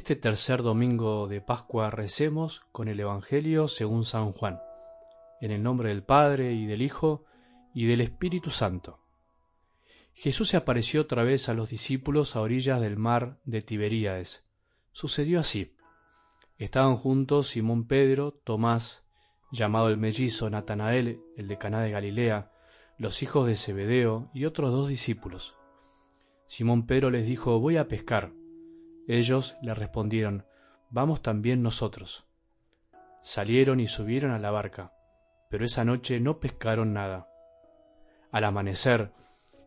este tercer domingo de Pascua recemos con el Evangelio según San Juan, en el nombre del Padre y del Hijo y del Espíritu Santo. Jesús se apareció otra vez a los discípulos a orillas del mar de Tiberíades. Sucedió así. Estaban juntos Simón Pedro, Tomás, llamado el mellizo, Natanael, el de Caná de Galilea, los hijos de Zebedeo y otros dos discípulos. Simón Pedro les dijo, voy a pescar. Ellos le respondieron, Vamos también nosotros. Salieron y subieron a la barca, pero esa noche no pescaron nada. Al amanecer,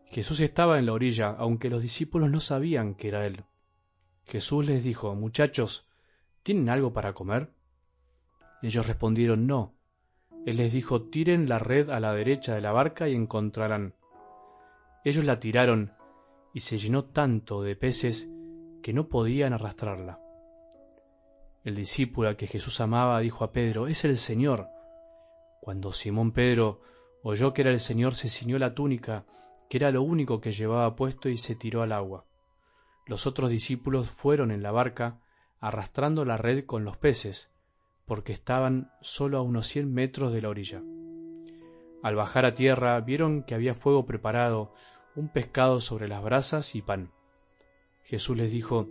Jesús estaba en la orilla, aunque los discípulos no sabían que era Él. Jesús les dijo, Muchachos, ¿tienen algo para comer? Ellos respondieron, No. Él les dijo, Tiren la red a la derecha de la barca y encontrarán. Ellos la tiraron, y se llenó tanto de peces que no podían arrastrarla. El discípulo que Jesús amaba dijo a Pedro, es el Señor. Cuando Simón Pedro oyó que era el Señor, se ciñó la túnica, que era lo único que llevaba puesto, y se tiró al agua. Los otros discípulos fueron en la barca, arrastrando la red con los peces, porque estaban solo a unos cien metros de la orilla. Al bajar a tierra vieron que había fuego preparado, un pescado sobre las brasas y pan. Jesús les dijo,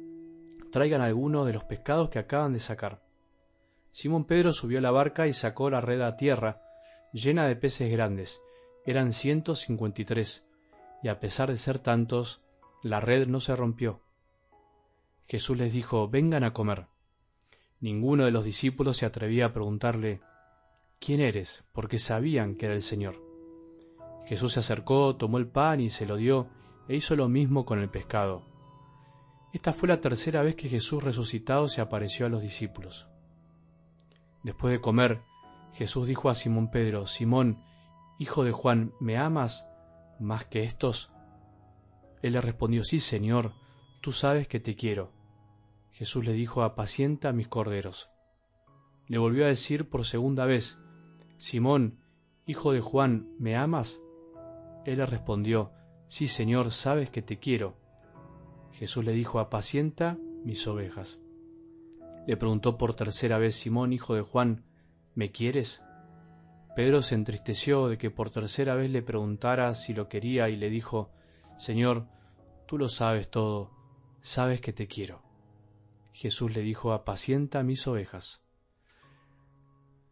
traigan alguno de los pescados que acaban de sacar. Simón Pedro subió a la barca y sacó la red a tierra, llena de peces grandes. Eran ciento cincuenta y tres, y a pesar de ser tantos, la red no se rompió. Jesús les dijo, vengan a comer. Ninguno de los discípulos se atrevía a preguntarle, ¿quién eres? porque sabían que era el Señor. Jesús se acercó, tomó el pan y se lo dio, e hizo lo mismo con el pescado. Esta fue la tercera vez que Jesús resucitado se apareció a los discípulos. Después de comer, Jesús dijo a Simón Pedro, Simón, hijo de Juan, ¿me amas más que estos? Él le respondió, sí, Señor, tú sabes que te quiero. Jesús le dijo, apacienta mis corderos. Le volvió a decir por segunda vez, Simón, hijo de Juan, ¿me amas? Él le respondió, sí, Señor, sabes que te quiero. Jesús le dijo, apacienta mis ovejas. Le preguntó por tercera vez Simón, hijo de Juan, ¿me quieres? Pedro se entristeció de que por tercera vez le preguntara si lo quería y le dijo, Señor, tú lo sabes todo, sabes que te quiero. Jesús le dijo, apacienta mis ovejas.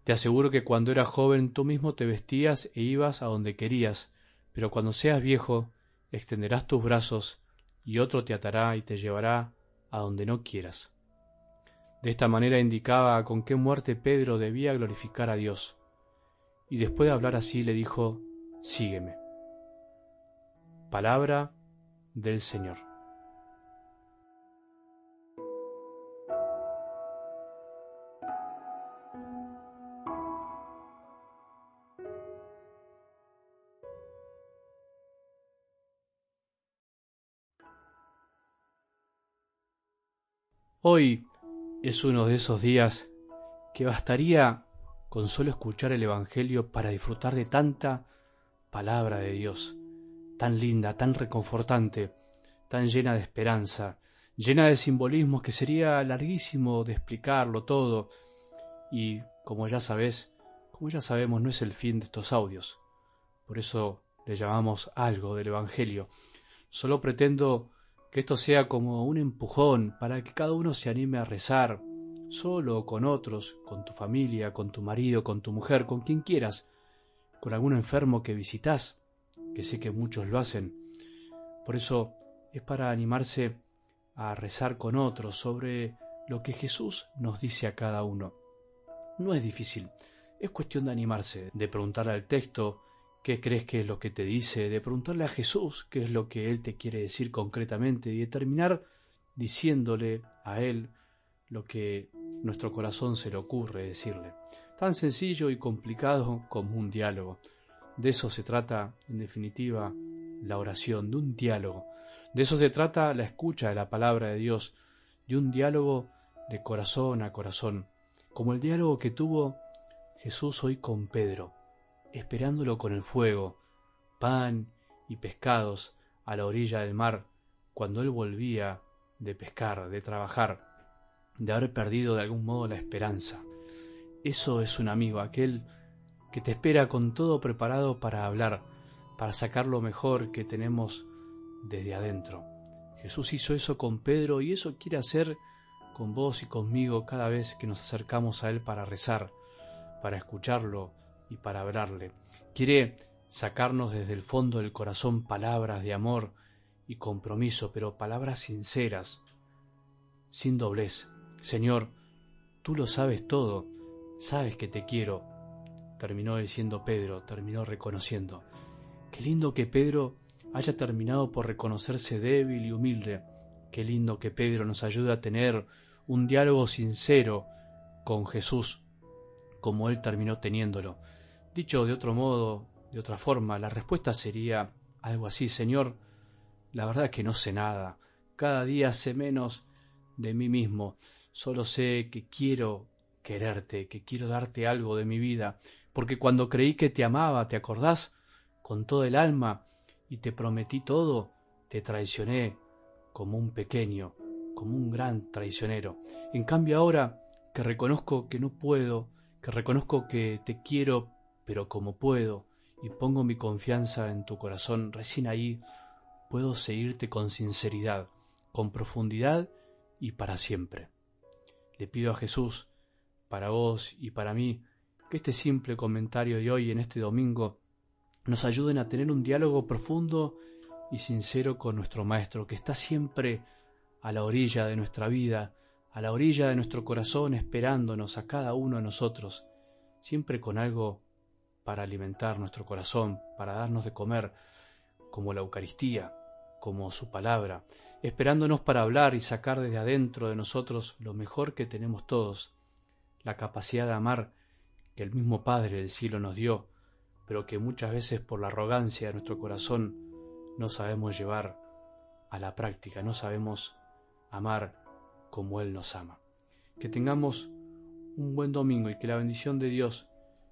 Te aseguro que cuando eras joven tú mismo te vestías e ibas a donde querías, pero cuando seas viejo extenderás tus brazos y otro te atará y te llevará a donde no quieras. De esta manera indicaba con qué muerte Pedro debía glorificar a Dios. Y después de hablar así le dijo, Sígueme. Palabra del Señor. Hoy es uno de esos días que bastaría con solo escuchar el Evangelio para disfrutar de tanta palabra de Dios, tan linda, tan reconfortante, tan llena de esperanza, llena de simbolismos que sería larguísimo de explicarlo todo y como ya sabes, como ya sabemos no es el fin de estos audios. Por eso le llamamos algo del Evangelio. Solo pretendo que esto sea como un empujón para que cada uno se anime a rezar, solo o con otros, con tu familia, con tu marido, con tu mujer, con quien quieras, con algún enfermo que visitas, que sé que muchos lo hacen. Por eso es para animarse a rezar con otros sobre lo que Jesús nos dice a cada uno. No es difícil, es cuestión de animarse, de preguntarle al texto, qué crees que es lo que te dice, de preguntarle a Jesús qué es lo que Él te quiere decir concretamente y de terminar diciéndole a Él lo que nuestro corazón se le ocurre decirle. Tan sencillo y complicado como un diálogo. De eso se trata, en definitiva, la oración, de un diálogo. De eso se trata la escucha de la palabra de Dios, de un diálogo de corazón a corazón, como el diálogo que tuvo Jesús hoy con Pedro esperándolo con el fuego, pan y pescados a la orilla del mar, cuando él volvía de pescar, de trabajar. de haber perdido de algún modo la esperanza. Eso es un amigo, aquel que te espera con todo preparado para hablar, para sacar lo mejor que tenemos desde adentro. Jesús hizo eso con Pedro y eso quiere hacer con vos y conmigo cada vez que nos acercamos a Él para rezar, para escucharlo y para hablarle. Quiere sacarnos desde el fondo del corazón palabras de amor y compromiso, pero palabras sinceras, sin doblez. Señor, tú lo sabes todo, sabes que te quiero, terminó diciendo Pedro, terminó reconociendo. Qué lindo que Pedro haya terminado por reconocerse débil y humilde. Qué lindo que Pedro nos ayude a tener un diálogo sincero con Jesús, como él terminó teniéndolo. Dicho de otro modo, de otra forma, la respuesta sería algo así, Señor, la verdad es que no sé nada, cada día sé menos de mí mismo, solo sé que quiero quererte, que quiero darte algo de mi vida, porque cuando creí que te amaba, ¿te acordás? Con todo el alma, y te prometí todo, te traicioné como un pequeño, como un gran traicionero. En cambio ahora que reconozco que no puedo, que reconozco que te quiero, pero como puedo, y pongo mi confianza en tu corazón, recién ahí puedo seguirte con sinceridad, con profundidad y para siempre. Le pido a Jesús, para vos y para mí, que este simple comentario de hoy en este domingo nos ayuden a tener un diálogo profundo y sincero con nuestro Maestro, que está siempre a la orilla de nuestra vida, a la orilla de nuestro corazón, esperándonos a cada uno de nosotros, siempre con algo para alimentar nuestro corazón, para darnos de comer, como la Eucaristía, como su palabra, esperándonos para hablar y sacar desde adentro de nosotros lo mejor que tenemos todos, la capacidad de amar que el mismo Padre del cielo nos dio, pero que muchas veces por la arrogancia de nuestro corazón no sabemos llevar a la práctica, no sabemos amar como Él nos ama. Que tengamos un buen domingo y que la bendición de Dios,